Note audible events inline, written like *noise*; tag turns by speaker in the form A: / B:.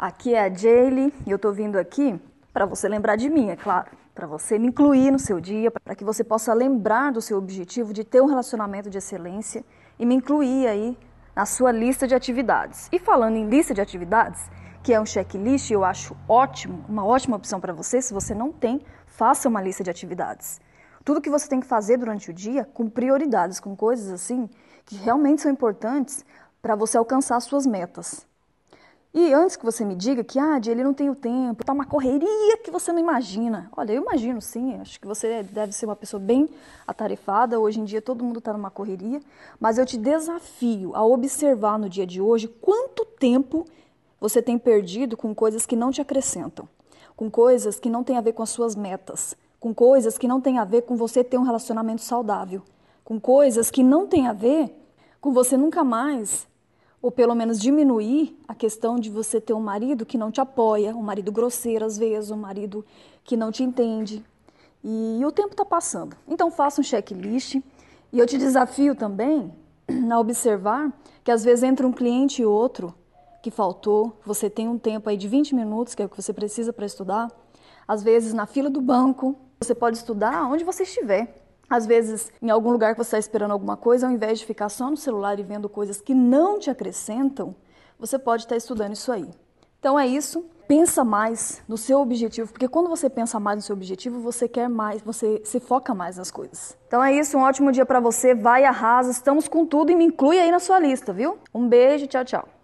A: Aqui é a Jaylee e eu tô vindo aqui para você lembrar de mim, é claro, para você me incluir no seu dia, para que você possa lembrar do seu objetivo de ter um relacionamento de excelência e me incluir aí na sua lista de atividades. E falando em lista de atividades, que é um checklist, eu acho ótimo, uma ótima opção para você. Se você não tem, faça uma lista de atividades. Tudo que você tem que fazer durante o dia, com prioridades, com coisas assim que realmente são importantes para você alcançar suas metas. E antes que você me diga que, ah, ele não tem o tempo, tá uma correria que você não imagina. Olha, eu imagino sim, acho que você deve ser uma pessoa bem atarefada. Hoje em dia todo mundo está numa correria, mas eu te desafio a observar no dia de hoje quanto tempo você tem perdido com coisas que não te acrescentam, com coisas que não têm a ver com as suas metas, com coisas que não têm a ver com você ter um relacionamento saudável, com coisas que não têm a ver com você nunca mais ou pelo menos diminuir a questão de você ter um marido que não te apoia, um marido grosseiro às vezes, um marido que não te entende. E, o tempo está passando. Então faça um checklist e eu te desafio também *clears throat* a observar que às vezes entra um cliente e outro que faltou, você tem um tempo aí de 20 minutos, que é o que você precisa para estudar. Às vezes na fila do banco, você pode estudar onde você estiver. Às vezes, em algum lugar que você está esperando alguma coisa, ao invés de ficar só no celular e vendo coisas que não te acrescentam, você pode estar estudando isso aí. Então é isso. Pensa mais no seu objetivo, porque quando você pensa mais no seu objetivo, você quer mais, você se foca mais nas coisas. Então é isso, um ótimo dia para você. Vai arrasa, estamos com tudo e me inclui aí na sua lista, viu? Um beijo, tchau, tchau.